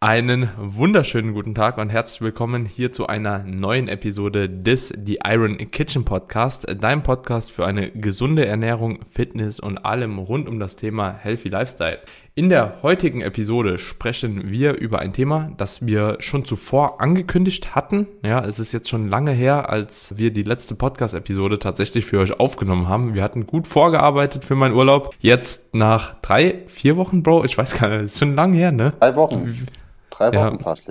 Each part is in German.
Einen wunderschönen guten Tag und herzlich willkommen hier zu einer neuen Episode des The Iron Kitchen Podcast, dein Podcast für eine gesunde Ernährung, Fitness und allem rund um das Thema Healthy Lifestyle. In der heutigen Episode sprechen wir über ein Thema, das wir schon zuvor angekündigt hatten. Ja, es ist jetzt schon lange her, als wir die letzte Podcast-Episode tatsächlich für euch aufgenommen haben. Wir hatten gut vorgearbeitet für meinen Urlaub. Jetzt nach drei, vier Wochen, Bro, ich weiß gar nicht, ist schon lange her, ne? Drei Wochen. Drei Wochen ja, fast.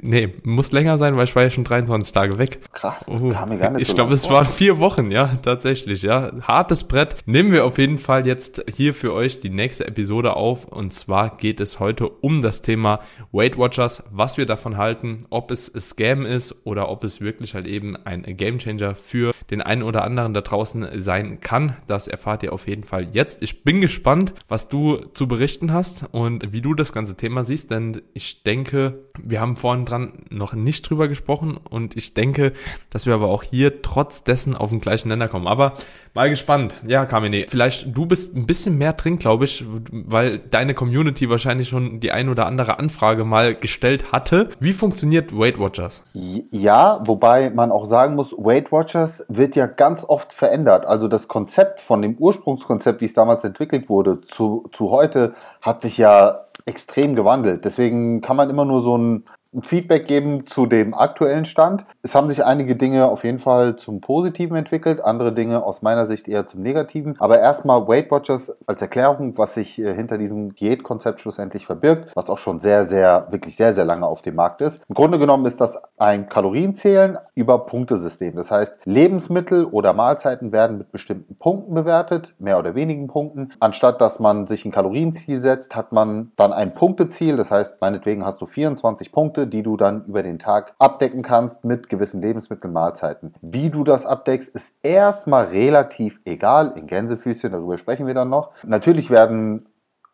Nee, muss länger sein, weil ich war ja schon 23 Tage weg. Krass, uh, kam mir gar nicht Ich so glaube, es waren vier Wochen, ja, tatsächlich, ja. Hartes Brett. Nehmen wir auf jeden Fall jetzt hier für euch die nächste Episode auf. Und zwar geht es heute um das Thema Weight Watchers, was wir davon halten, ob es Scam ist oder ob es wirklich halt eben ein Game Changer für den einen oder anderen da draußen sein kann. Das erfahrt ihr auf jeden Fall jetzt. Ich bin gespannt, was du zu berichten hast und wie du das ganze Thema siehst, denn ich denke, wir haben vorhin dran noch nicht drüber gesprochen und ich denke, dass wir aber auch hier trotz dessen auf den gleichen Nenner kommen. Aber mal gespannt. Ja, Kamine, vielleicht du bist ein bisschen mehr drin, glaube ich, weil deine Community wahrscheinlich schon die ein oder andere Anfrage mal gestellt hatte. Wie funktioniert Weight Watchers? Ja, wobei man auch sagen muss, Weight Watchers wird ja ganz oft verändert. Also das Konzept von dem Ursprungskonzept, wie es damals entwickelt wurde, zu, zu heute hat sich ja extrem gewandelt. Deswegen kann man immer nur so ein Feedback geben zu dem aktuellen Stand. Es haben sich einige Dinge auf jeden Fall zum Positiven entwickelt, andere Dinge aus meiner Sicht eher zum Negativen. Aber erstmal Weight Watchers als Erklärung, was sich äh, hinter diesem Diätkonzept schlussendlich verbirgt, was auch schon sehr, sehr, wirklich sehr, sehr lange auf dem Markt ist. Im Grunde genommen ist das ein Kalorienzählen über Punktesystem. Das heißt, Lebensmittel oder Mahlzeiten werden mit bestimmten Punkten bewertet, mehr oder wenigen Punkten. Anstatt dass man sich ein Kalorienziel setzt, hat man dann ein Punkteziel. Das heißt, meinetwegen hast du 24 Punkte die du dann über den Tag abdecken kannst mit gewissen Lebensmitteln, Mahlzeiten. Wie du das abdeckst, ist erstmal relativ egal. In Gänsefüßchen, darüber sprechen wir dann noch. Natürlich werden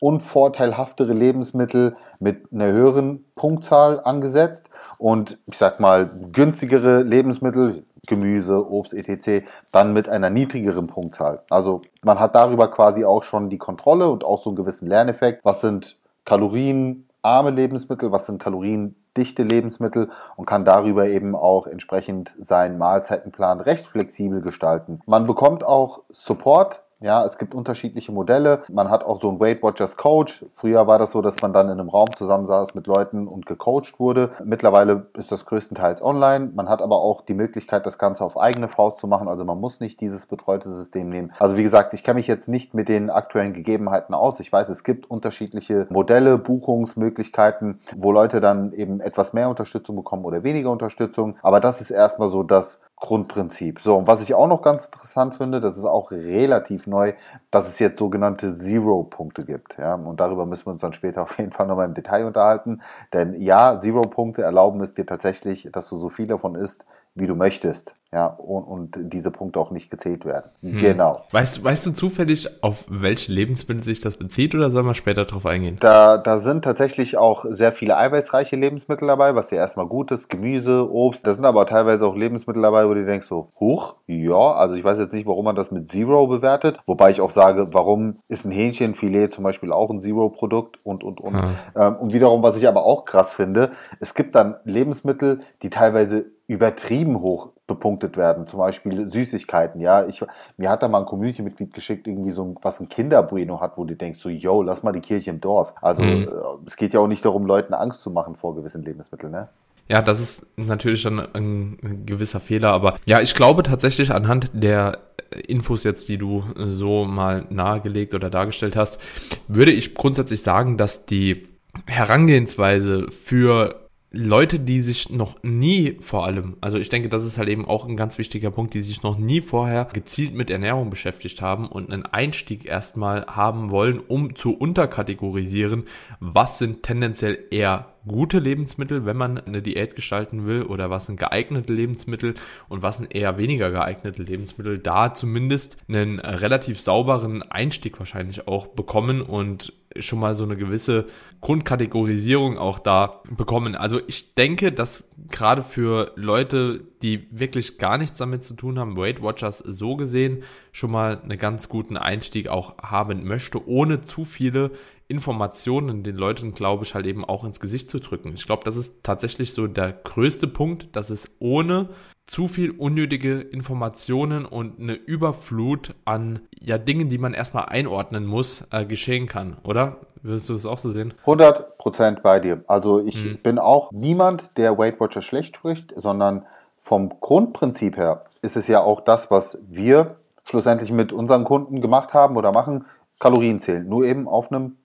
unvorteilhaftere Lebensmittel mit einer höheren Punktzahl angesetzt und ich sag mal günstigere Lebensmittel, Gemüse, Obst, etc., dann mit einer niedrigeren Punktzahl. Also man hat darüber quasi auch schon die Kontrolle und auch so einen gewissen Lerneffekt. Was sind kalorienarme Lebensmittel, was sind Kalorien dichte Lebensmittel und kann darüber eben auch entsprechend seinen Mahlzeitenplan recht flexibel gestalten. Man bekommt auch Support ja, es gibt unterschiedliche Modelle. Man hat auch so einen Weight Watchers Coach. Früher war das so, dass man dann in einem Raum zusammensaß mit Leuten und gecoacht wurde. Mittlerweile ist das größtenteils online. Man hat aber auch die Möglichkeit, das Ganze auf eigene Faust zu machen. Also man muss nicht dieses betreute System nehmen. Also wie gesagt, ich kenne mich jetzt nicht mit den aktuellen Gegebenheiten aus. Ich weiß, es gibt unterschiedliche Modelle, Buchungsmöglichkeiten, wo Leute dann eben etwas mehr Unterstützung bekommen oder weniger Unterstützung. Aber das ist erstmal so das Grundprinzip. So, und was ich auch noch ganz interessant finde, das ist auch relativ neu, dass es jetzt sogenannte Zero-Punkte gibt. Ja, und darüber müssen wir uns dann später auf jeden Fall nochmal im Detail unterhalten. Denn ja, Zero-Punkte erlauben es dir tatsächlich, dass du so viel davon isst, wie du möchtest. Ja, und, und diese Punkte auch nicht gezählt werden. Hm. Genau. Weißt, weißt du zufällig, auf welche Lebensmittel sich das bezieht oder soll man später darauf eingehen? Da, da sind tatsächlich auch sehr viele eiweißreiche Lebensmittel dabei, was ja erstmal gut ist. Gemüse, Obst. Da sind aber teilweise auch Lebensmittel dabei, wo du denkst so, huch, ja, also ich weiß jetzt nicht, warum man das mit Zero bewertet. Wobei ich auch sage, warum ist ein Hähnchenfilet zum Beispiel auch ein Zero-Produkt und, und, und. Hm. Ähm, und wiederum, was ich aber auch krass finde, es gibt dann Lebensmittel, die teilweise übertrieben hoch bepunktet werden. Zum Beispiel Süßigkeiten. Ja, ich, mir hat da mal ein Community-Mitglied geschickt, irgendwie so was ein Kinderbueno hat, wo du denkst, so, yo, lass mal die Kirche im Dorf. Also, mhm. Es geht ja auch nicht darum, Leuten Angst zu machen vor gewissen Lebensmitteln, ne? Ja, das ist natürlich schon ein, ein gewisser Fehler, aber ja, ich glaube tatsächlich anhand der Infos jetzt, die du so mal nahegelegt oder dargestellt hast, würde ich grundsätzlich sagen, dass die Herangehensweise für Leute, die sich noch nie vor allem, also ich denke, das ist halt eben auch ein ganz wichtiger Punkt, die sich noch nie vorher gezielt mit Ernährung beschäftigt haben und einen Einstieg erstmal haben wollen, um zu unterkategorisieren, was sind tendenziell eher gute Lebensmittel, wenn man eine Diät gestalten will, oder was sind geeignete Lebensmittel und was sind eher weniger geeignete Lebensmittel, da zumindest einen relativ sauberen Einstieg wahrscheinlich auch bekommen und schon mal so eine gewisse Grundkategorisierung auch da bekommen. Also ich denke, dass gerade für Leute, die wirklich gar nichts damit zu tun haben, Weight Watchers so gesehen schon mal einen ganz guten Einstieg auch haben möchte, ohne zu viele Informationen den Leuten, glaube ich, halt eben auch ins Gesicht zu drücken. Ich glaube, das ist tatsächlich so der größte Punkt, dass es ohne zu viel unnötige Informationen und eine Überflut an ja Dingen, die man erstmal einordnen muss, äh, geschehen kann, oder? Würdest du das auch so sehen? 100% bei dir. Also ich hm. bin auch niemand, der Weight Watcher schlecht spricht, sondern vom Grundprinzip her ist es ja auch das, was wir schlussendlich mit unseren Kunden gemacht haben oder machen, Kalorien zählen, nur eben auf einem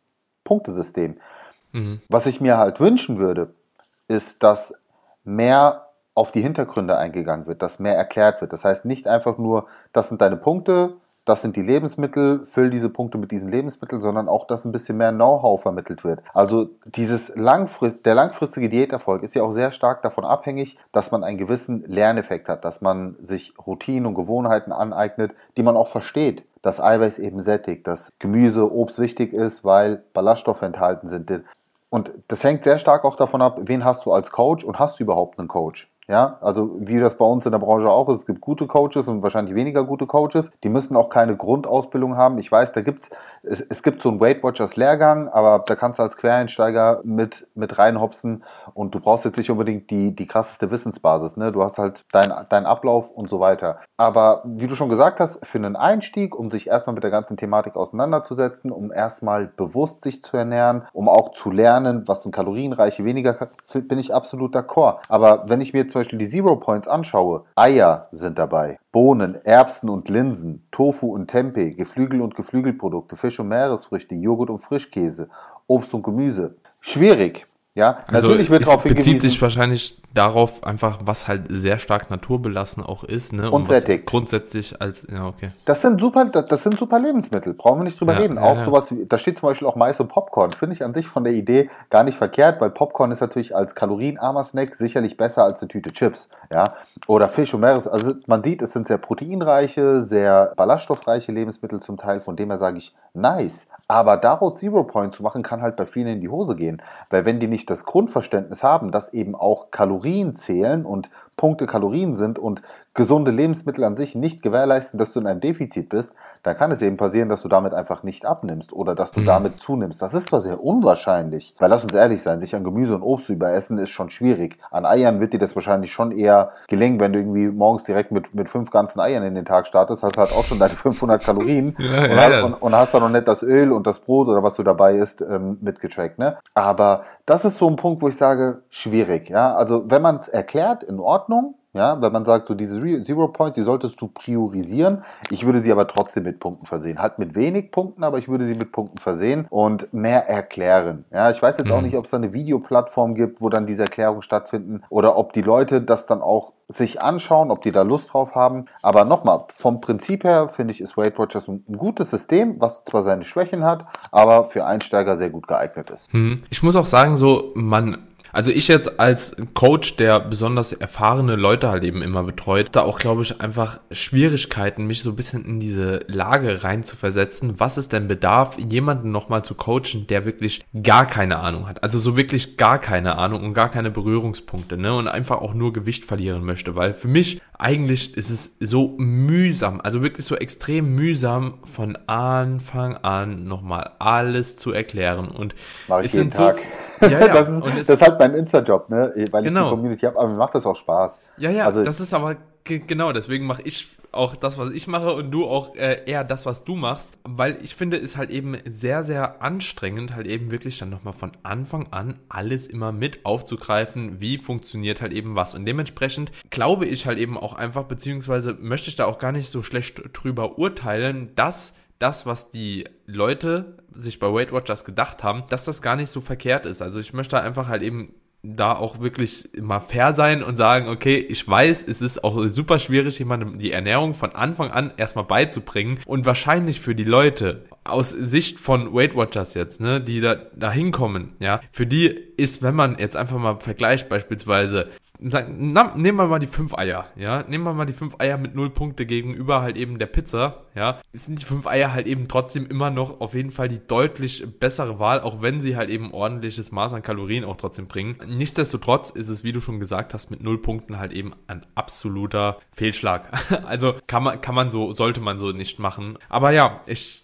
Punktesystem. Mhm. Was ich mir halt wünschen würde, ist, dass mehr auf die Hintergründe eingegangen wird, dass mehr erklärt wird. Das heißt nicht einfach nur, das sind deine Punkte, das sind die Lebensmittel, füll diese Punkte mit diesen Lebensmitteln, sondern auch, dass ein bisschen mehr Know-how vermittelt wird. Also dieses langfrist, der langfristige Diäterfolg ist ja auch sehr stark davon abhängig, dass man einen gewissen Lerneffekt hat, dass man sich Routinen und Gewohnheiten aneignet, die man auch versteht dass Eiweiß eben sättigt, dass Gemüse, Obst wichtig ist, weil Ballaststoffe enthalten sind. Und das hängt sehr stark auch davon ab, wen hast du als Coach und hast du überhaupt einen Coach? Ja, also wie das bei uns in der Branche auch ist, es gibt gute Coaches und wahrscheinlich weniger gute Coaches. Die müssen auch keine Grundausbildung haben. Ich weiß, da gibt's es, es gibt so einen Weight Watchers Lehrgang, aber da kannst du als Quereinsteiger mit, mit reinhopsen und du brauchst jetzt nicht unbedingt die, die krasseste Wissensbasis. Ne? Du hast halt deinen dein Ablauf und so weiter. Aber wie du schon gesagt hast, für einen Einstieg, um sich erstmal mit der ganzen Thematik auseinanderzusetzen, um erstmal bewusst sich zu ernähren, um auch zu lernen, was sind kalorienreiche, weniger, bin ich absolut d'accord. Aber wenn ich mir jetzt zum Beispiel die Zero Points anschaue, Eier sind dabei, Bohnen, Erbsen und Linsen, Tofu und Tempeh, Geflügel und Geflügelprodukte, Fisch und Meeresfrüchte, Joghurt und Frischkäse, Obst und Gemüse. Schwierig. Ja, also natürlich wird darauf hingewiesen. bezieht sich wahrscheinlich darauf einfach, was halt sehr stark naturbelassen auch ist, ne? Und, und. Grundsätzlich als, ja, okay. Das sind super, das sind super Lebensmittel. Brauchen wir nicht drüber ja, reden. Auch ja, sowas, wie, da steht zum Beispiel auch Mais und Popcorn. Finde ich an sich von der Idee gar nicht verkehrt, weil Popcorn ist natürlich als kalorienarmer Snack sicherlich besser als eine Tüte Chips, ja. Oder Fisch und Meeres. Also man sieht, es sind sehr proteinreiche, sehr ballaststoffreiche Lebensmittel zum Teil. Von dem her sage ich, nice. Aber daraus Zero Point zu machen, kann halt bei vielen in die Hose gehen. Weil wenn die nicht das Grundverständnis haben, dass eben auch Kalorien zählen und Punkte Kalorien sind und gesunde Lebensmittel an sich nicht gewährleisten, dass du in einem Defizit bist, dann kann es eben passieren, dass du damit einfach nicht abnimmst oder dass du mhm. damit zunimmst. Das ist zwar sehr unwahrscheinlich, weil lass uns ehrlich sein, sich an Gemüse und Obst zu überessen ist schon schwierig. An Eiern wird dir das wahrscheinlich schon eher gelingen, wenn du irgendwie morgens direkt mit, mit fünf ganzen Eiern in den Tag startest, hast du halt auch schon deine 500 Kalorien ja, und, ja, hast. Und, und, hast dann noch nicht das Öl und das Brot oder was du dabei isst ähm, mitgetrackt. Ne? Aber das ist so ein Punkt, wo ich sage, schwierig. Ja? Also wenn man es erklärt, in Ordnung, ja, wenn man sagt, so diese Zero Points, die solltest du priorisieren. Ich würde sie aber trotzdem mit Punkten versehen. Halt mit wenig Punkten, aber ich würde sie mit Punkten versehen und mehr erklären. Ja, ich weiß jetzt auch mhm. nicht, ob es da eine Videoplattform gibt, wo dann diese Erklärungen stattfinden oder ob die Leute das dann auch sich anschauen, ob die da Lust drauf haben. Aber nochmal, vom Prinzip her finde ich, ist Weight Watchers ein, gutes System, was zwar seine Schwächen hat, aber für Einsteiger sehr gut geeignet ist. Hm. Ich muss auch sagen, so, man also ich jetzt als Coach, der besonders erfahrene Leute halt eben immer betreut, da auch, glaube ich, einfach Schwierigkeiten, mich so ein bisschen in diese Lage rein zu versetzen. Was ist denn Bedarf, jemanden nochmal zu coachen, der wirklich gar keine Ahnung hat? Also so wirklich gar keine Ahnung und gar keine Berührungspunkte, ne? Und einfach auch nur Gewicht verlieren möchte. Weil für mich eigentlich ist es so mühsam, also wirklich so extrem mühsam, von Anfang an nochmal alles zu erklären. Und Mach ich es jeden sind Tag. so ja, ja. das, ist, das ist halt mein Insta-Job, ne? weil genau. ich die genau. Community habe, aber mir macht das auch Spaß. Ja, ja, also das ist aber genau, deswegen mache ich auch das, was ich mache und du auch äh, eher das, was du machst, weil ich finde, ist halt eben sehr, sehr anstrengend, halt eben wirklich dann nochmal von Anfang an alles immer mit aufzugreifen, wie funktioniert halt eben was. Und dementsprechend glaube ich halt eben auch einfach, beziehungsweise möchte ich da auch gar nicht so schlecht drüber urteilen, dass das, was die Leute sich bei Weight Watchers gedacht haben, dass das gar nicht so verkehrt ist. Also ich möchte einfach halt eben da auch wirklich mal fair sein und sagen, okay, ich weiß, es ist auch super schwierig, jemandem die Ernährung von Anfang an erstmal beizubringen und wahrscheinlich für die Leute aus Sicht von Weight Watchers jetzt, ne, die da, da hinkommen, ja, für die ist, wenn man jetzt einfach mal vergleicht, beispielsweise, nehmen wir mal die fünf Eier, ja, nehmen wir mal die fünf Eier mit null Punkte gegenüber halt eben der Pizza, ja, sind die fünf Eier halt eben trotzdem immer noch auf jeden Fall die deutlich bessere Wahl, auch wenn sie halt eben ordentliches Maß an Kalorien auch trotzdem bringen. Nichtsdestotrotz ist es, wie du schon gesagt hast, mit null Punkten halt eben ein absoluter Fehlschlag. also kann man, kann man so, sollte man so nicht machen. Aber ja, ich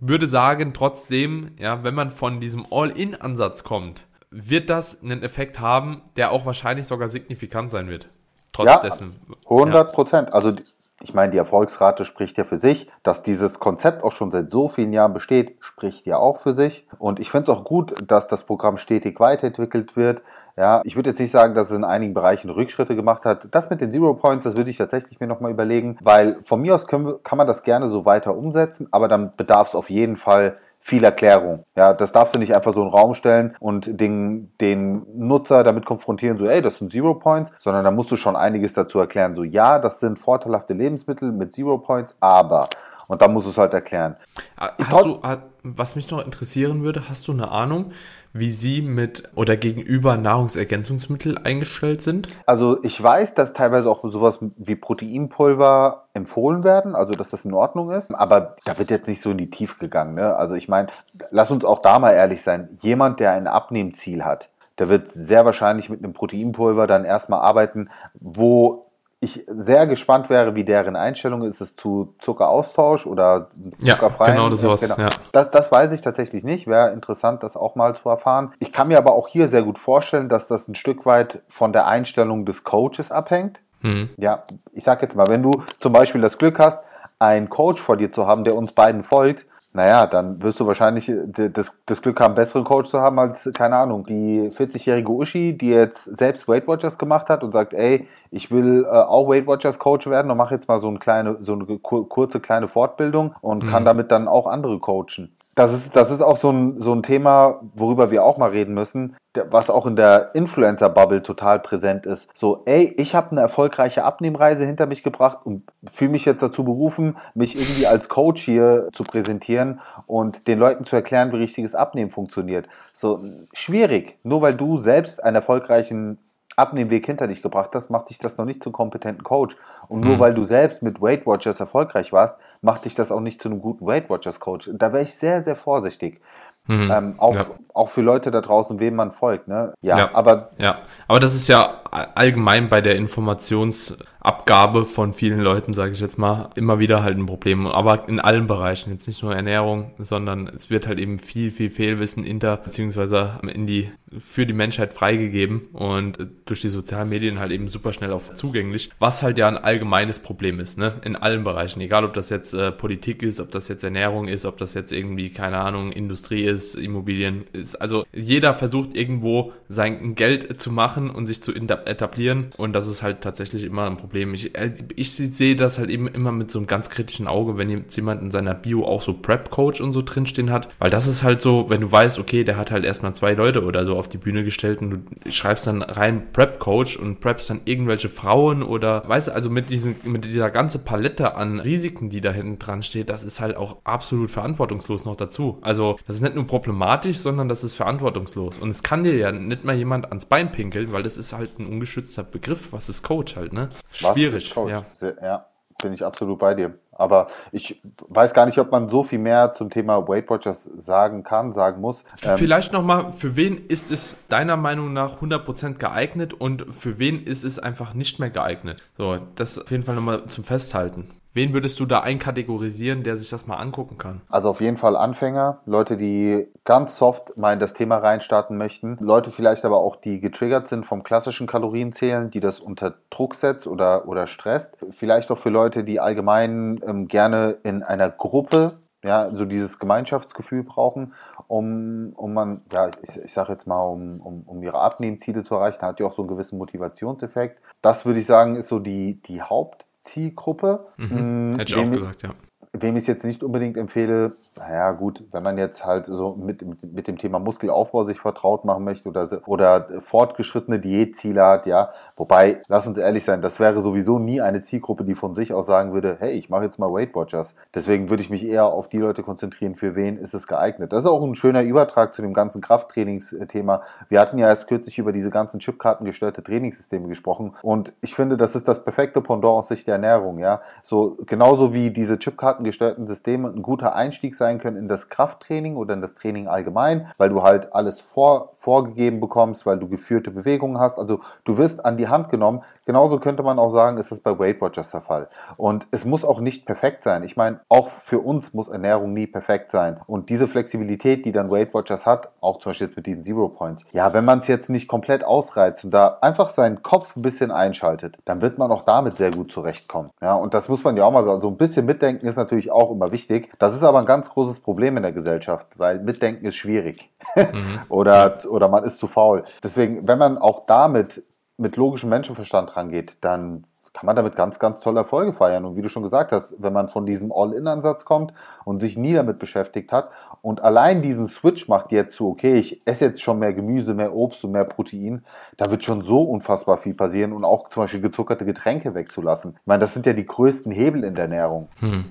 würde sagen, trotzdem, ja, wenn man von diesem All-In-Ansatz kommt, wird das einen Effekt haben, der auch wahrscheinlich sogar signifikant sein wird. Trotz ja, dessen. 100 Prozent. Ja. Also ich meine, die Erfolgsrate spricht ja für sich. Dass dieses Konzept auch schon seit so vielen Jahren besteht, spricht ja auch für sich. Und ich finde es auch gut, dass das Programm stetig weiterentwickelt wird. Ja, ich würde jetzt nicht sagen, dass es in einigen Bereichen Rückschritte gemacht hat. Das mit den Zero Points, das würde ich tatsächlich mir nochmal überlegen, weil von mir aus wir, kann man das gerne so weiter umsetzen, aber dann bedarf es auf jeden Fall viel Erklärung. Ja, das darfst du nicht einfach so in den Raum stellen und den, den Nutzer damit konfrontieren, so, ey, das sind Zero Points, sondern da musst du schon einiges dazu erklären. So, ja, das sind vorteilhafte Lebensmittel mit Zero Points, aber. Und da musst du es halt erklären. Ah, hast du, was mich noch interessieren würde, hast du eine Ahnung, wie Sie mit oder gegenüber Nahrungsergänzungsmittel eingestellt sind? Also ich weiß, dass teilweise auch sowas wie Proteinpulver empfohlen werden, also dass das in Ordnung ist, aber da wird jetzt nicht so in die Tiefe gegangen. Ne? Also ich meine, lass uns auch da mal ehrlich sein, jemand, der ein Abnehmziel hat, der wird sehr wahrscheinlich mit einem Proteinpulver dann erstmal arbeiten, wo ich sehr gespannt wäre, wie deren Einstellung ist. Ist es zu Zuckeraustausch oder zuckerfrei? Ja, genau, das, sowas, genau. Ja. das, das weiß ich tatsächlich nicht. Wäre interessant, das auch mal zu erfahren. Ich kann mir aber auch hier sehr gut vorstellen, dass das ein Stück weit von der Einstellung des Coaches abhängt. Mhm. Ja, ich sag jetzt mal, wenn du zum Beispiel das Glück hast, einen Coach vor dir zu haben, der uns beiden folgt, naja, dann wirst du wahrscheinlich äh, das, das Glück haben, einen besseren Coach zu haben als, keine Ahnung, die 40-jährige Uschi, die jetzt selbst Weight Watchers gemacht hat und sagt, ey, ich will äh, auch Weight Watchers Coach werden und mache jetzt mal so eine kleine, so eine kurze kleine Fortbildung und mhm. kann damit dann auch andere coachen das ist, das ist auch so ein, so ein Thema, worüber wir auch mal reden müssen, was auch in der Influencer-Bubble total präsent ist. So, ey, ich habe eine erfolgreiche Abnehmreise hinter mich gebracht und fühle mich jetzt dazu berufen, mich irgendwie als Coach hier zu präsentieren und den Leuten zu erklären, wie richtiges Abnehmen funktioniert. So, schwierig. Nur weil du selbst einen erfolgreichen Abnehmweg hinter dich gebracht hast, macht dich das noch nicht zum kompetenten Coach. Und nur mhm. weil du selbst mit Weight Watchers erfolgreich warst, macht dich das auch nicht zu einem guten Weight Watchers Coach. Da wäre ich sehr, sehr vorsichtig. Mhm. Ähm, auch, ja. auch für Leute da draußen, wem man folgt. Ne? Ja, ja, aber. Ja, aber das ist ja allgemein bei der Informationsabgabe von vielen Leuten, sage ich jetzt mal, immer wieder halt ein Problem. Aber in allen Bereichen, jetzt nicht nur Ernährung, sondern es wird halt eben viel, viel Fehlwissen inter, beziehungsweise in die für die Menschheit freigegeben und durch die sozialen Medien halt eben super schnell auf zugänglich, was halt ja ein allgemeines Problem ist, ne? In allen Bereichen, egal ob das jetzt äh, Politik ist, ob das jetzt Ernährung ist, ob das jetzt irgendwie, keine Ahnung, Industrie ist, Immobilien ist. Also jeder versucht irgendwo sein Geld zu machen und sich zu etablieren und das ist halt tatsächlich immer ein Problem. Ich, äh, ich sehe das halt eben immer mit so einem ganz kritischen Auge, wenn jemand in seiner Bio auch so Prep-Coach und so drinstehen hat, weil das ist halt so, wenn du weißt, okay, der hat halt erstmal zwei Leute oder so auf die Bühne gestellt und du schreibst dann rein Prep Coach und preppst dann irgendwelche Frauen oder weißt du, also mit diesem, mit dieser ganzen Palette an Risiken, die da hinten dran steht, das ist halt auch absolut verantwortungslos noch dazu. Also das ist nicht nur problematisch, sondern das ist verantwortungslos. Und es kann dir ja nicht mal jemand ans Bein pinkeln, weil das ist halt ein ungeschützter Begriff. Was ist Coach halt, ne? Schwierig. Ja. Ja bin ich absolut bei dir. Aber ich weiß gar nicht, ob man so viel mehr zum Thema Weight Watchers sagen kann, sagen muss. Ähm, Vielleicht nochmal, für wen ist es deiner Meinung nach 100% geeignet und für wen ist es einfach nicht mehr geeignet? So, das auf jeden Fall nochmal zum Festhalten. Wen würdest du da einkategorisieren, der sich das mal angucken kann? Also auf jeden Fall Anfänger, Leute, die ganz soft mal in das Thema reinstarten möchten, Leute vielleicht aber auch, die getriggert sind vom klassischen Kalorienzählen, die das unter Druck setzt oder, oder stresst. Vielleicht auch für Leute, die allgemein ähm, gerne in einer Gruppe ja, so dieses Gemeinschaftsgefühl brauchen, um, um man, ja, ich, ich sage jetzt mal, um, um, um ihre Abnehmziele zu erreichen, hat ja auch so einen gewissen Motivationseffekt. Das würde ich sagen, ist so die, die Haupt- Zielgruppe. Mhm. Hätte ich auch gesagt, ja wem ich es jetzt nicht unbedingt empfehle, naja gut, wenn man jetzt halt so mit, mit dem Thema Muskelaufbau sich vertraut machen möchte oder, oder fortgeschrittene Diätziele hat, ja. Wobei, lass uns ehrlich sein, das wäre sowieso nie eine Zielgruppe, die von sich aus sagen würde, hey, ich mache jetzt mal Weight Watchers. Deswegen würde ich mich eher auf die Leute konzentrieren, für wen ist es geeignet. Das ist auch ein schöner Übertrag zu dem ganzen Krafttrainingsthema. Wir hatten ja erst kürzlich über diese ganzen Chipkarten gesteuerte Trainingssysteme gesprochen und ich finde, das ist das perfekte Pendant aus Sicht der Ernährung, ja. So genauso wie diese Chipkarten datengesteuerten Systeme ein guter Einstieg sein können in das Krafttraining oder in das Training allgemein, weil du halt alles vor, vorgegeben bekommst, weil du geführte Bewegungen hast. Also du wirst an die Hand genommen. Genauso könnte man auch sagen, ist es bei Weight Watchers der Fall. Und es muss auch nicht perfekt sein. Ich meine, auch für uns muss Ernährung nie perfekt sein. Und diese Flexibilität, die dann Weight Watchers hat, auch zum Beispiel jetzt mit diesen Zero Points, ja, wenn man es jetzt nicht komplett ausreizt und da einfach seinen Kopf ein bisschen einschaltet, dann wird man auch damit sehr gut zurechtkommen. Ja, und das muss man ja auch mal sagen. So ein bisschen mitdenken ist natürlich auch immer wichtig. Das ist aber ein ganz großes Problem in der Gesellschaft, weil mitdenken ist schwierig. Mhm. oder, oder man ist zu faul. Deswegen, wenn man auch damit mit logischem Menschenverstand rangeht, dann kann man damit ganz, ganz tolle Erfolge feiern. Und wie du schon gesagt hast, wenn man von diesem All-In-Ansatz kommt und sich nie damit beschäftigt hat und allein diesen Switch macht jetzt zu, okay, ich esse jetzt schon mehr Gemüse, mehr Obst und mehr Protein, da wird schon so unfassbar viel passieren und auch zum Beispiel gezuckerte Getränke wegzulassen. Ich meine, das sind ja die größten Hebel in der Ernährung. Hm.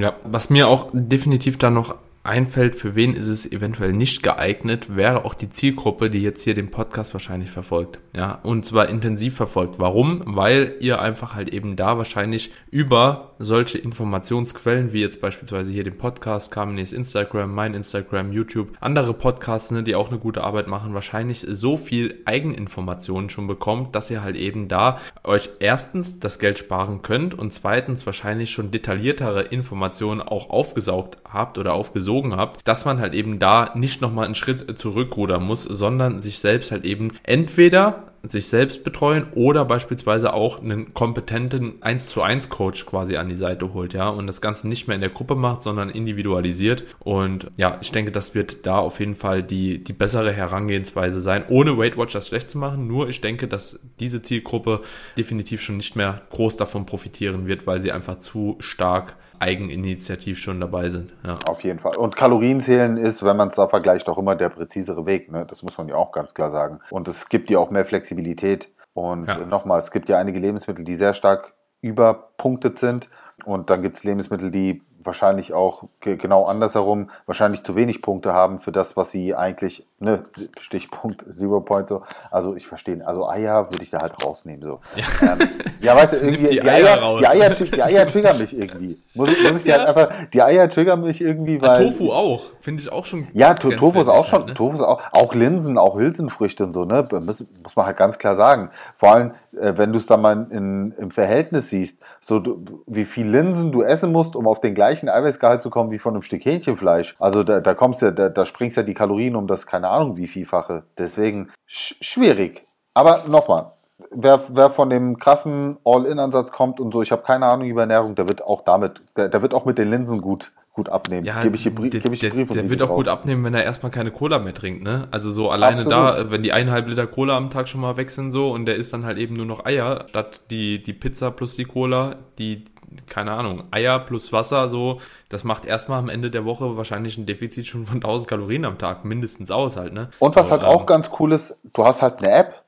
Ja, was mir auch definitiv da noch einfällt, für wen ist es eventuell nicht geeignet, wäre auch die Zielgruppe, die jetzt hier den Podcast wahrscheinlich verfolgt. Ja, und zwar intensiv verfolgt. Warum? Weil ihr einfach halt eben da wahrscheinlich über solche Informationsquellen, wie jetzt beispielsweise hier den Podcast, Carmenes Instagram, mein Instagram, YouTube, andere Podcasts, ne, die auch eine gute Arbeit machen, wahrscheinlich so viel Eigeninformationen schon bekommt, dass ihr halt eben da euch erstens das Geld sparen könnt und zweitens wahrscheinlich schon detailliertere Informationen auch aufgesaugt habt oder aufgesucht gesogen habt, dass man halt eben da nicht nochmal einen Schritt zurückrudern muss, sondern sich selbst halt eben entweder sich selbst betreuen oder beispielsweise auch einen kompetenten 1 zu 1 Coach quasi an die Seite holt, ja, und das Ganze nicht mehr in der Gruppe macht, sondern individualisiert. Und ja, ich denke, das wird da auf jeden Fall die, die bessere Herangehensweise sein, ohne Weight Watchers schlecht zu machen. Nur ich denke, dass diese Zielgruppe definitiv schon nicht mehr groß davon profitieren wird, weil sie einfach zu stark eigeninitiativ schon dabei sind. Ja. Auf jeden Fall. Und Kalorien zählen ist, wenn man es da vergleicht, auch immer der präzisere Weg. Ne? Das muss man ja auch ganz klar sagen. Und es gibt ja auch mehr Flexibilität. Und ja. nochmal, es gibt ja einige Lebensmittel, die sehr stark überpunktet sind. Und dann gibt es Lebensmittel, die wahrscheinlich auch genau andersherum wahrscheinlich zu wenig Punkte haben für das, was sie eigentlich, ne, Stichpunkt Zero Point so. Also ich verstehe, also Eier würde ich da halt rausnehmen so. Ja, ähm, ja weißt du, irgendwie die, die, Eier, Eier die, Eier, die Eier triggern mich irgendwie. Muss, muss ich ja. halt einfach, die Eier triggern mich irgendwie, weil. Ja, Tofu auch, finde ich auch schon. Ja, to Tofu ist auch schon, halt, ne? Tofu ist auch, auch Linsen, auch Hülsenfrüchte und so, ne, muss, muss man halt ganz klar sagen. Vor allem, äh, wenn du es dann mal in, im Verhältnis siehst, so du, wie viel Linsen du essen musst, um auf den gleichen Eiweißgehalt zu kommen wie von einem Stück Hähnchenfleisch. Also da, da kommst ja, da, da springst ja die Kalorien um das keine Ahnung wie vielfache. Deswegen sch schwierig. Aber nochmal, wer, wer von dem krassen All-In-Ansatz kommt und so, ich habe keine Ahnung über Ernährung, der wird auch damit, der, der wird auch mit den Linsen gut gut abnehmen. Ja, gebe ich hier, Brief, der, ich der, der wird auch gut abnehmen, wenn er erstmal keine Cola mehr trinkt, ne? Also so alleine Absolut. da, wenn die eineinhalb Liter Cola am Tag schon mal sind so und der isst dann halt eben nur noch Eier, statt die, die Pizza plus die Cola, die, keine Ahnung, Eier plus Wasser so, das macht erstmal am Ende der Woche wahrscheinlich ein Defizit schon von 1000 Kalorien am Tag, mindestens aus halt, ne? Und was halt auch ähm, ganz cool ist, du hast halt eine App,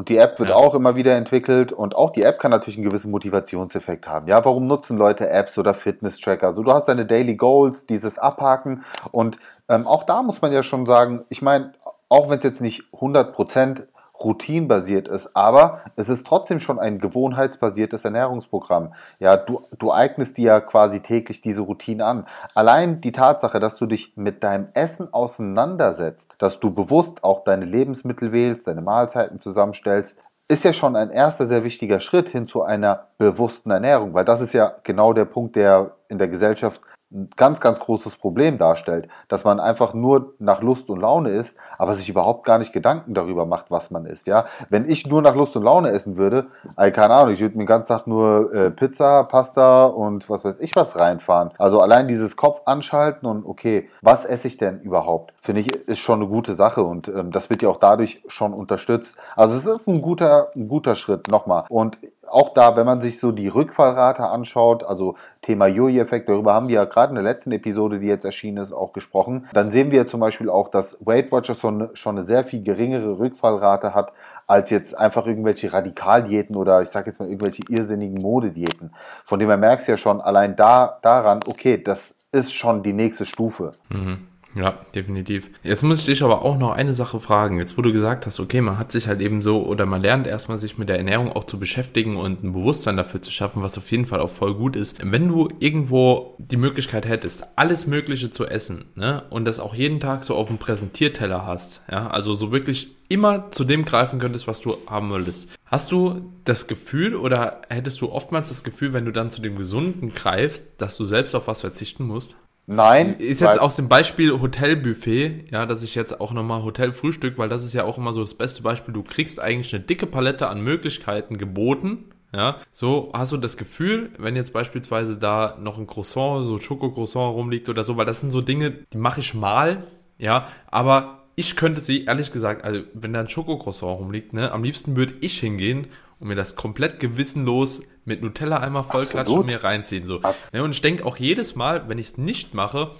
und die App wird ja. auch immer wieder entwickelt und auch die App kann natürlich einen gewissen Motivationseffekt haben. Ja, warum nutzen Leute Apps oder Fitness-Tracker? Also du hast deine Daily Goals, dieses Abhaken und ähm, auch da muss man ja schon sagen, ich meine, auch wenn es jetzt nicht 100 Prozent routinbasiert ist, aber es ist trotzdem schon ein gewohnheitsbasiertes Ernährungsprogramm. Ja, du, du eignest dir ja quasi täglich diese Routine an. Allein die Tatsache, dass du dich mit deinem Essen auseinandersetzt, dass du bewusst auch deine Lebensmittel wählst, deine Mahlzeiten zusammenstellst, ist ja schon ein erster sehr wichtiger Schritt hin zu einer bewussten Ernährung, weil das ist ja genau der Punkt, der in der Gesellschaft ein ganz, ganz großes Problem darstellt, dass man einfach nur nach Lust und Laune isst, aber sich überhaupt gar nicht Gedanken darüber macht, was man isst. Ja, wenn ich nur nach Lust und Laune essen würde, also keine Ahnung, ich würde mir den ganzen Tag nur äh, Pizza, Pasta und was weiß ich was reinfahren. Also allein dieses Kopf anschalten und okay, was esse ich denn überhaupt? Finde ich ist schon eine gute Sache und ähm, das wird ja auch dadurch schon unterstützt. Also es ist ein guter, ein guter Schritt nochmal und auch da, wenn man sich so die Rückfallrate anschaut, also Thema Jojo-Effekt, darüber haben wir ja gerade in der letzten Episode, die jetzt erschienen ist, auch gesprochen, dann sehen wir zum Beispiel auch, dass Weight Watchers schon, schon eine sehr viel geringere Rückfallrate hat als jetzt einfach irgendwelche Radikaldiäten oder ich sage jetzt mal irgendwelche irrsinnigen Modediäten. Von dem her merkst du ja schon allein da daran, okay, das ist schon die nächste Stufe. Mhm. Ja, definitiv. Jetzt muss ich dich aber auch noch eine Sache fragen. Jetzt, wo du gesagt hast, okay, man hat sich halt eben so oder man lernt erstmal sich mit der Ernährung auch zu beschäftigen und ein Bewusstsein dafür zu schaffen, was auf jeden Fall auch voll gut ist. Wenn du irgendwo die Möglichkeit hättest, alles Mögliche zu essen, ne, und das auch jeden Tag so auf dem Präsentierteller hast, ja, also so wirklich immer zu dem greifen könntest, was du haben wolltest. Hast du das Gefühl oder hättest du oftmals das Gefühl, wenn du dann zu dem Gesunden greifst, dass du selbst auf was verzichten musst? Nein. Ist jetzt aus dem Beispiel Hotelbuffet, ja, dass ich jetzt auch nochmal Hotelfrühstück, weil das ist ja auch immer so das beste Beispiel. Du kriegst eigentlich eine dicke Palette an Möglichkeiten geboten. Ja, so hast du das Gefühl, wenn jetzt beispielsweise da noch ein Croissant, so Schokocroissant rumliegt oder so, weil das sind so Dinge, die mache ich mal, ja, aber ich könnte sie, ehrlich gesagt, also wenn da ein Schokocroissant rumliegt, ne, am liebsten würde ich hingehen und mir das komplett gewissenlos mit Nutella einmal vollklatschen und mir reinziehen. So. Ja, und ich denke auch jedes Mal, wenn ich es nicht mache,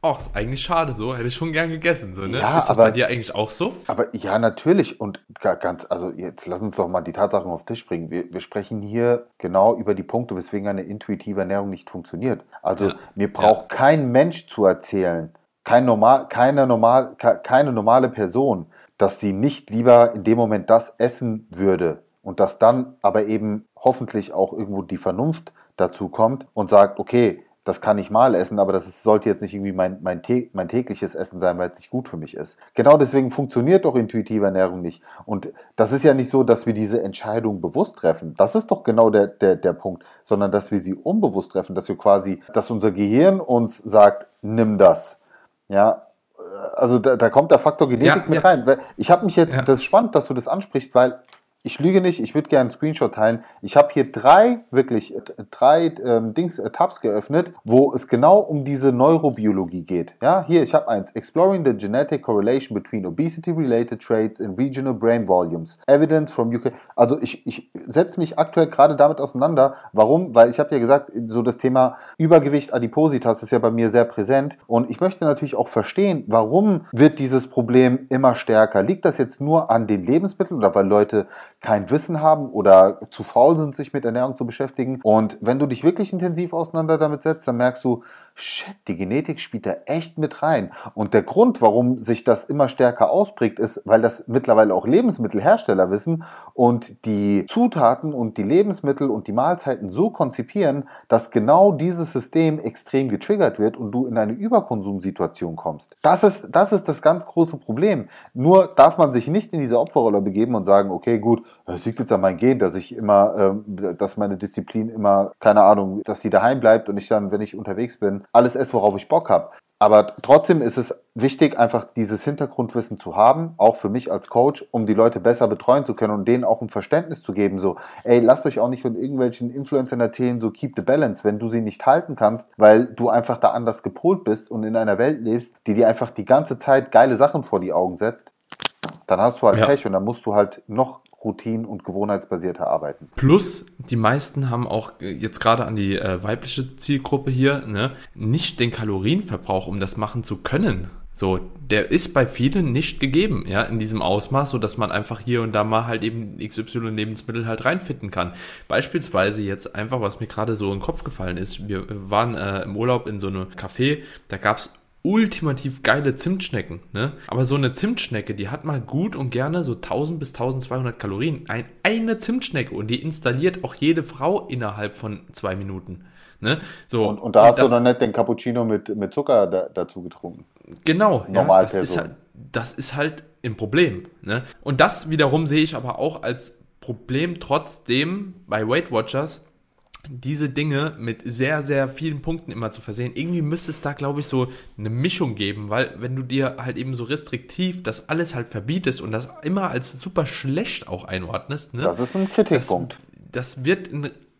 ach, ist eigentlich schade so, hätte ich schon gern gegessen. So, ne? Ja, ist das aber, bei dir eigentlich auch so? Aber ja, natürlich. Und ganz, also jetzt lass uns doch mal die Tatsachen auf den Tisch bringen. Wir, wir sprechen hier genau über die Punkte, weswegen eine intuitive Ernährung nicht funktioniert. Also ja. mir braucht ja. kein Mensch zu erzählen, kein normal, keine, normal, keine normale Person, dass sie nicht lieber in dem Moment das essen würde, und dass dann aber eben hoffentlich auch irgendwo die Vernunft dazu kommt und sagt, okay, das kann ich mal essen, aber das ist, sollte jetzt nicht irgendwie mein, mein, mein, tägliches Essen sein, weil es nicht gut für mich ist. Genau deswegen funktioniert doch intuitive Ernährung nicht. Und das ist ja nicht so, dass wir diese Entscheidung bewusst treffen. Das ist doch genau der, der, der Punkt, sondern dass wir sie unbewusst treffen, dass wir quasi, dass unser Gehirn uns sagt, nimm das. Ja, also da, da kommt der Faktor Genetik ja, mit ja. rein. Ich habe mich jetzt, ja. das ist spannend, dass du das ansprichst, weil ich lüge nicht, ich würde gerne einen Screenshot teilen. Ich habe hier drei, wirklich äh, drei ähm, Dings, äh, Tabs geöffnet, wo es genau um diese Neurobiologie geht. Ja, hier, ich habe eins. Exploring the genetic correlation between obesity-related traits and regional brain volumes. Evidence from UK. Also ich, ich setze mich aktuell gerade damit auseinander. Warum? Weil ich habe ja gesagt, so das Thema Übergewicht, Adipositas ist ja bei mir sehr präsent. Und ich möchte natürlich auch verstehen, warum wird dieses Problem immer stärker? Liegt das jetzt nur an den Lebensmitteln oder weil Leute kein Wissen haben oder zu faul sind, sich mit Ernährung zu beschäftigen. Und wenn du dich wirklich intensiv auseinander damit setzt, dann merkst du, shit, die Genetik spielt da echt mit rein. Und der Grund, warum sich das immer stärker ausprägt, ist, weil das mittlerweile auch Lebensmittelhersteller wissen und die Zutaten und die Lebensmittel und die Mahlzeiten so konzipieren, dass genau dieses System extrem getriggert wird und du in eine Überkonsumsituation kommst. Das ist, das ist das ganz große Problem. Nur darf man sich nicht in diese Opferrolle begeben und sagen, okay, gut, es liegt jetzt an mein Gen, dass ich immer, äh, dass meine Disziplin immer, keine Ahnung, dass die daheim bleibt und ich dann, wenn ich unterwegs bin, alles esse, worauf ich Bock habe. Aber trotzdem ist es wichtig, einfach dieses Hintergrundwissen zu haben, auch für mich als Coach, um die Leute besser betreuen zu können und denen auch ein Verständnis zu geben. So, ey, lasst euch auch nicht von irgendwelchen Influencern erzählen, so keep the balance, wenn du sie nicht halten kannst, weil du einfach da anders gepolt bist und in einer Welt lebst, die dir einfach die ganze Zeit geile Sachen vor die Augen setzt, dann hast du halt ja. Pech und dann musst du halt noch routinen- und gewohnheitsbasierter arbeiten. Plus, die meisten haben auch jetzt gerade an die äh, weibliche Zielgruppe hier ne, nicht den Kalorienverbrauch, um das machen zu können. So, der ist bei vielen nicht gegeben, ja, in diesem Ausmaß, so dass man einfach hier und da mal halt eben XY Lebensmittel halt reinfitten kann. Beispielsweise jetzt einfach, was mir gerade so in den Kopf gefallen ist, wir waren äh, im Urlaub in so einem Café, da gab's ultimativ geile Zimtschnecken, ne? Aber so eine Zimtschnecke, die hat mal gut und gerne so 1000 bis 1200 Kalorien. Ein, eine Zimtschnecke und die installiert auch jede Frau innerhalb von zwei Minuten. Ne? So, und, und da hast das, du dann nicht den Cappuccino mit, mit Zucker da, dazu getrunken. Genau, ja, das, ist halt, das ist halt ein Problem. Ne? Und das wiederum sehe ich aber auch als Problem trotzdem bei Weight Watchers, diese Dinge mit sehr, sehr vielen Punkten immer zu versehen. Irgendwie müsste es da, glaube ich, so eine Mischung geben, weil wenn du dir halt eben so restriktiv das alles halt verbietest und das immer als super schlecht auch einordnest, ne? Das ist ein Kritikpunkt. Das, das wird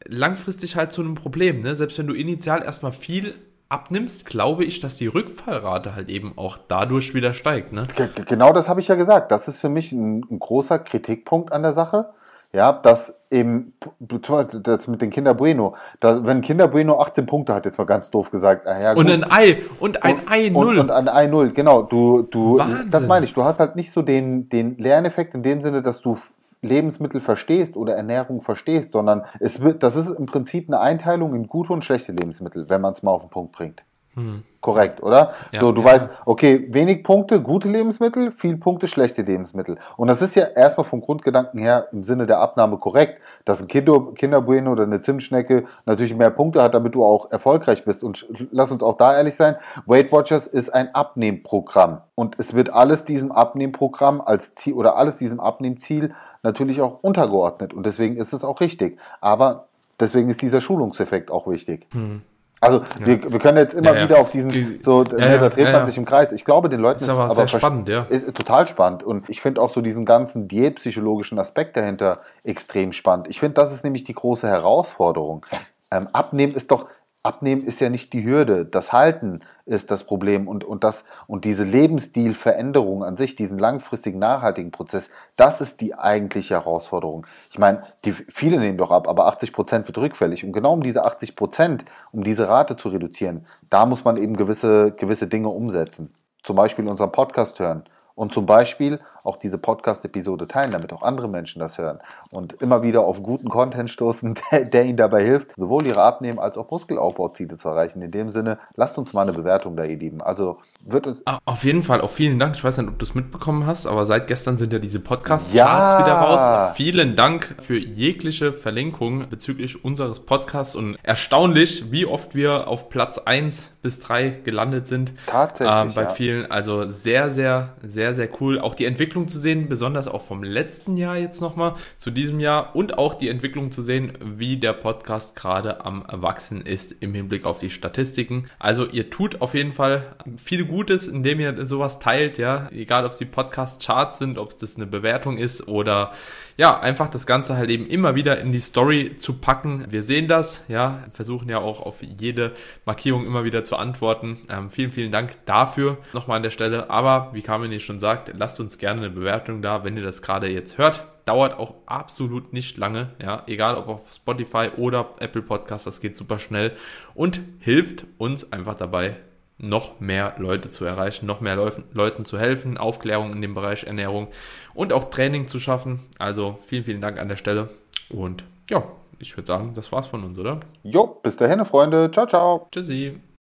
langfristig halt zu einem Problem, ne? Selbst wenn du initial erstmal viel abnimmst, glaube ich, dass die Rückfallrate halt eben auch dadurch wieder steigt. Ne? Genau das habe ich ja gesagt. Das ist für mich ein, ein großer Kritikpunkt an der Sache ja, dass eben, das mit den Kinder Bueno, dass, wenn Kinder Bueno 18 Punkte hat, jetzt mal ganz doof gesagt. Ja, und ein Ei, und ein Ei Null. Und, und ein Ei Null, genau. Du, du, Wahnsinn. das meine ich, du hast halt nicht so den, den Lerneffekt in dem Sinne, dass du Lebensmittel verstehst oder Ernährung verstehst, sondern es wird, das ist im Prinzip eine Einteilung in gute und schlechte Lebensmittel, wenn man es mal auf den Punkt bringt. Hm. Korrekt, oder? Ja, so, du ja. weißt, okay, wenig Punkte, gute Lebensmittel, viel Punkte, schlechte Lebensmittel. Und das ist ja erstmal vom Grundgedanken her im Sinne der Abnahme korrekt, dass ein Kinder, Kinderbueno oder eine Zimtschnecke natürlich mehr Punkte hat, damit du auch erfolgreich bist. Und lass uns auch da ehrlich sein, Weight Watchers ist ein Abnehmprogramm. Und es wird alles diesem Abnehmprogramm als Ziel oder alles diesem Abnehmziel natürlich auch untergeordnet. Und deswegen ist es auch richtig. Aber deswegen ist dieser Schulungseffekt auch wichtig. Hm. Also ja. wir, wir können jetzt immer ja, wieder auf diesen, so, ja, ne, da dreht man sich im Kreis. Ich glaube, den Leuten ist, aber, ist aber spannend, ja. Ist total spannend. Und ich finde auch so diesen ganzen diätpsychologischen Aspekt dahinter extrem spannend. Ich finde, das ist nämlich die große Herausforderung. Ähm, Abnehmen ist doch, Abnehmen ist ja nicht die Hürde. Das Halten ist das Problem und, und, das, und diese Lebensstilveränderung an sich, diesen langfristigen, nachhaltigen Prozess, das ist die eigentliche Herausforderung. Ich meine, die, viele nehmen doch ab, aber 80 Prozent wird rückfällig. Und genau um diese 80 Prozent, um diese Rate zu reduzieren, da muss man eben gewisse, gewisse Dinge umsetzen. Zum Beispiel unseren Podcast hören und zum Beispiel auch diese Podcast-Episode teilen, damit auch andere Menschen das hören und immer wieder auf guten Content stoßen, der, der ihnen dabei hilft, sowohl ihre Abnehmen als auch Muskelaufbauziele zu erreichen. In dem Sinne, lasst uns mal eine Bewertung da, ihr Lieben. Also wird uns. Auf jeden Fall, auch vielen Dank. Ich weiß nicht, ob du es mitbekommen hast, aber seit gestern sind ja diese Podcast-Charts ja. wieder raus. Vielen Dank für jegliche Verlinkung bezüglich unseres Podcasts und erstaunlich, wie oft wir auf Platz 1 bis 3 gelandet sind. Tatsächlich. Ähm, bei ja. vielen. Also sehr, sehr, sehr, sehr cool. Auch die Entwicklung Entwicklung zu sehen, besonders auch vom letzten Jahr jetzt nochmal zu diesem Jahr und auch die Entwicklung zu sehen, wie der Podcast gerade am Wachsen ist im Hinblick auf die Statistiken. Also ihr tut auf jeden Fall viel Gutes, indem ihr sowas teilt, ja, egal ob es die Podcast-Charts sind, ob es das eine Bewertung ist oder ja, einfach das Ganze halt eben immer wieder in die Story zu packen. Wir sehen das, ja, versuchen ja auch auf jede Markierung immer wieder zu antworten. Ähm, vielen, vielen Dank dafür nochmal an der Stelle. Aber wie Carmen schon sagt, lasst uns gerne eine Bewertung da, wenn ihr das gerade jetzt hört. Dauert auch absolut nicht lange, ja, egal ob auf Spotify oder Apple Podcast, das geht super schnell und hilft uns einfach dabei, noch mehr Leute zu erreichen, noch mehr Leu Leuten zu helfen, Aufklärung in dem Bereich Ernährung und auch Training zu schaffen. Also vielen, vielen Dank an der Stelle. Und ja, ich würde sagen, das war's von uns, oder? Jo, bis dahin, Freunde. Ciao, ciao. Tschüssi.